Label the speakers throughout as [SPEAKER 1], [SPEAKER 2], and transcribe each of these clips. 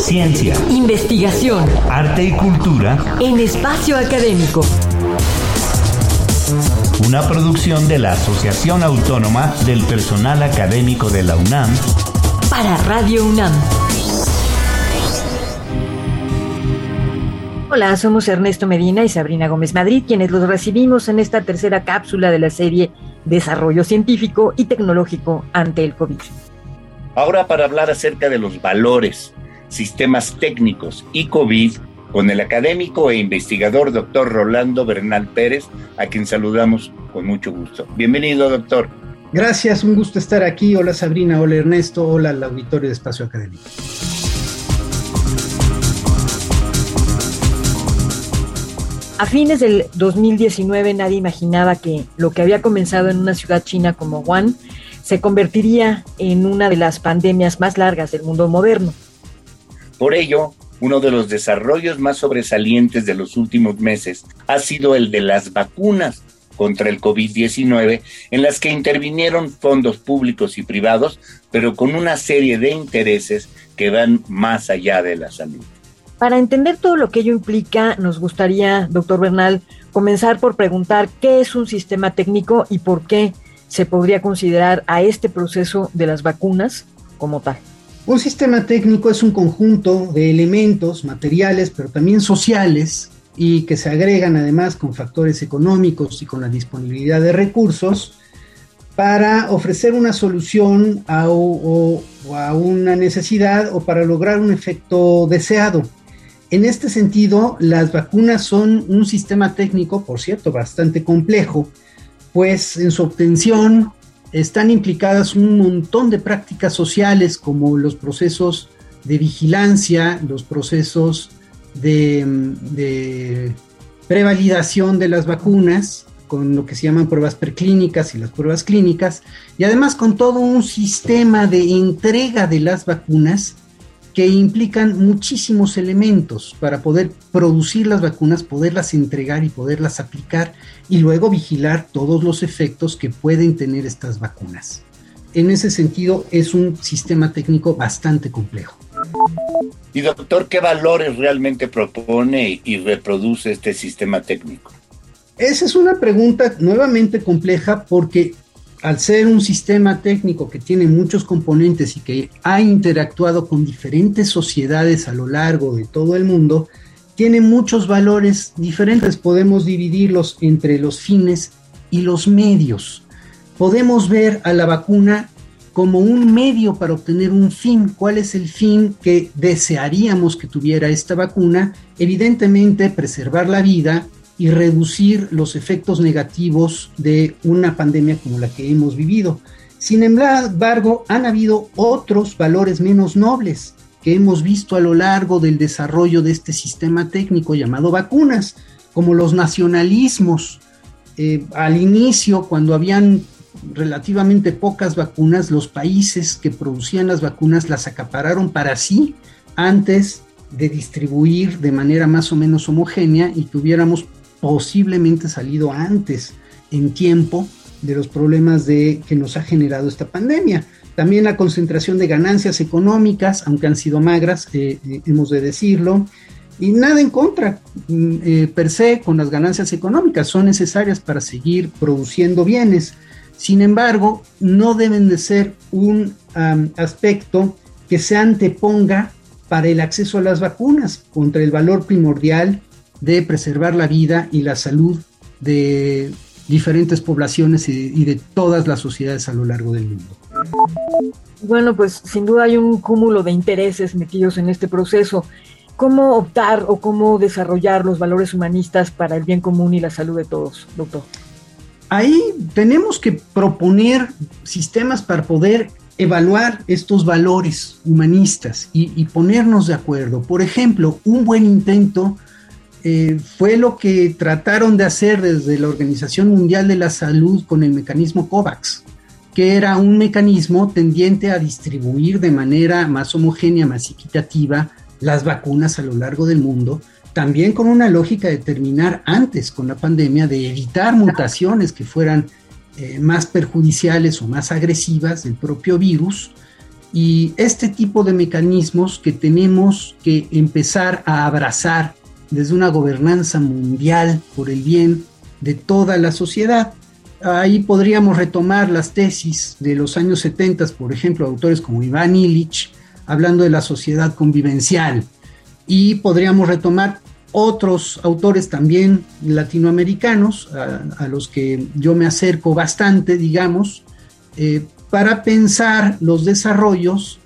[SPEAKER 1] Ciencia,
[SPEAKER 2] investigación,
[SPEAKER 1] arte y cultura
[SPEAKER 2] en espacio académico.
[SPEAKER 1] Una producción de la Asociación Autónoma del Personal Académico de la UNAM
[SPEAKER 2] para Radio UNAM. Hola, somos Ernesto Medina y Sabrina Gómez Madrid, quienes los recibimos en esta tercera cápsula de la serie Desarrollo Científico y Tecnológico ante el COVID.
[SPEAKER 3] Ahora para hablar acerca de los valores, sistemas técnicos y COVID con el académico e investigador doctor Rolando Bernal Pérez, a quien saludamos con mucho gusto. Bienvenido, doctor.
[SPEAKER 4] Gracias, un gusto estar aquí. Hola Sabrina, hola Ernesto, hola al auditorio de Espacio Académico.
[SPEAKER 2] A fines del 2019 nadie imaginaba que lo que había comenzado en una ciudad china como Wuhan se convertiría en una de las pandemias más largas del mundo moderno.
[SPEAKER 3] Por ello, uno de los desarrollos más sobresalientes de los últimos meses ha sido el de las vacunas contra el COVID-19, en las que intervinieron fondos públicos y privados, pero con una serie de intereses que van más allá de la salud.
[SPEAKER 2] Para entender todo lo que ello implica, nos gustaría, doctor Bernal, comenzar por preguntar qué es un sistema técnico y por qué se podría considerar a este proceso de las vacunas como tal?
[SPEAKER 4] Un sistema técnico es un conjunto de elementos materiales, pero también sociales, y que se agregan además con factores económicos y con la disponibilidad de recursos para ofrecer una solución a, una necesidad o para lograr un efecto deseado. En este sentido, las vacunas son un sistema técnico, por cierto, bastante complejo, pues en su obtención están implicadas un montón de prácticas sociales como los procesos de vigilancia, los procesos de, prevalidación de las vacunas, con lo que se llaman pruebas preclínicas y las pruebas clínicas, y además con todo un sistema de entrega de las vacunas que implican muchísimos elementos para poder producir las vacunas, poderlas entregar y poderlas aplicar y luego vigilar todos los efectos que pueden tener estas vacunas. En ese sentido es un sistema técnico bastante complejo.
[SPEAKER 3] Y doctor, ¿qué valores realmente propone y reproduce este sistema técnico?
[SPEAKER 4] Esa es una pregunta nuevamente compleja porque al ser un sistema técnico que tiene muchos componentes y que ha interactuado con diferentes sociedades a lo largo de todo el mundo, tiene muchos valores diferentes. Podemos dividirlos entre los fines y los medios. Podemos ver a la vacuna como un medio para obtener un fin. ¿Cuál es el fin que desearíamos que tuviera esta vacuna? Evidentemente, preservar la vida, y reducir los efectos negativos de una pandemia como la que hemos vivido. Sin embargo, han habido otros valores menos nobles que hemos visto a lo largo del desarrollo de este sistema técnico llamado vacunas, como los nacionalismos. Eh, al inicio, cuando habían relativamente pocas vacunas, los países que producían las vacunas las acapararon para sí antes de distribuir de manera más o menos homogénea y tuviéramos posiblemente salido antes en tiempo de los problemas de, que nos ha generado esta pandemia. También la concentración de ganancias económicas, aunque han sido magras, eh, eh, hemos de decirlo, y nada en contra mm, eh, per se con las ganancias económicas, son necesarias para seguir produciendo bienes. Sin embargo, no deben de ser un aspecto que se anteponga para el acceso a las vacunas contra el valor primordial de preservar la vida y la salud de diferentes poblaciones y, de todas las sociedades a lo largo del mundo.
[SPEAKER 2] Bueno, pues sin duda hay un cúmulo de intereses metidos en este proceso. ¿Cómo optar o cómo desarrollar los valores humanistas para el bien común y la salud de todos, doctor?
[SPEAKER 4] Ahí tenemos que proponer sistemas para poder evaluar estos valores humanistas y, y ponernos de acuerdo. Por ejemplo, un buen intento eh, fue lo que trataron de hacer desde la Organización Mundial de la Salud con el mecanismo COVAX, que era un mecanismo tendiente a distribuir de manera más homogénea, más equitativa, las vacunas a lo largo del mundo, también con una lógica de terminar antes con la pandemia, de evitar mutaciones que fueran eh, más perjudiciales o más agresivas del propio virus, Y este tipo de mecanismos que tenemos que empezar a abrazar desde una gobernanza mundial por el bien de toda la sociedad. Ahí podríamos retomar las tesis de los años 70, por ejemplo, autores como Iván Illich, hablando de la sociedad convivencial. Y podríamos retomar otros autores también latinoamericanos, a, los que yo me acerco bastante, digamos, eh, para pensar los desarrollos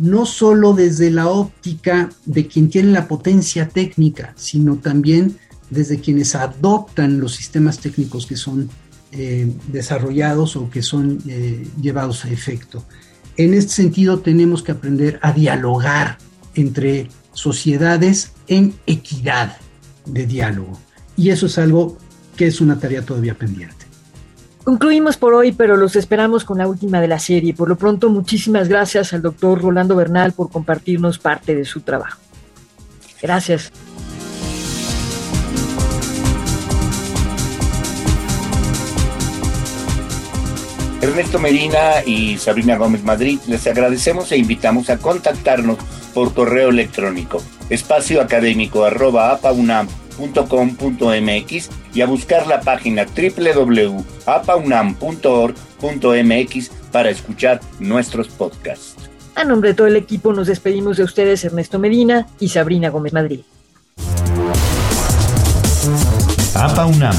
[SPEAKER 4] no solo desde la óptica de quien tiene la potencia técnica, sino también desde quienes adoptan los sistemas técnicos que son eh, desarrollados o que son eh, llevados a efecto. En este sentido tenemos que aprender a dialogar entre sociedades en equidad de diálogo. Y eso es algo que es una tarea todavía pendiente.
[SPEAKER 2] Concluimos por hoy, pero los esperamos con la última de la serie. Por lo pronto, muchísimas gracias al doctor Rolando Bernal por compartirnos parte de su trabajo. Gracias.
[SPEAKER 3] Ernesto Medina y Sabrina Gómez Madrid, les agradecemos e invitamos a contactarnos por correo electrónico espacio académico apaunam.com.mx y a buscar la página www.apaunam.org.mx para escuchar nuestros podcasts.
[SPEAKER 2] A nombre de todo el equipo nos despedimos de ustedes Ernesto Medina y Sabrina Gómez Madrid.
[SPEAKER 1] APA UNAM,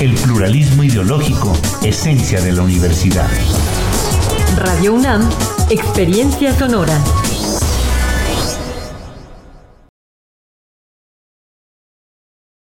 [SPEAKER 1] el pluralismo ideológico, esencia de la universidad.
[SPEAKER 5] Radio UNAM, experiencia sonora.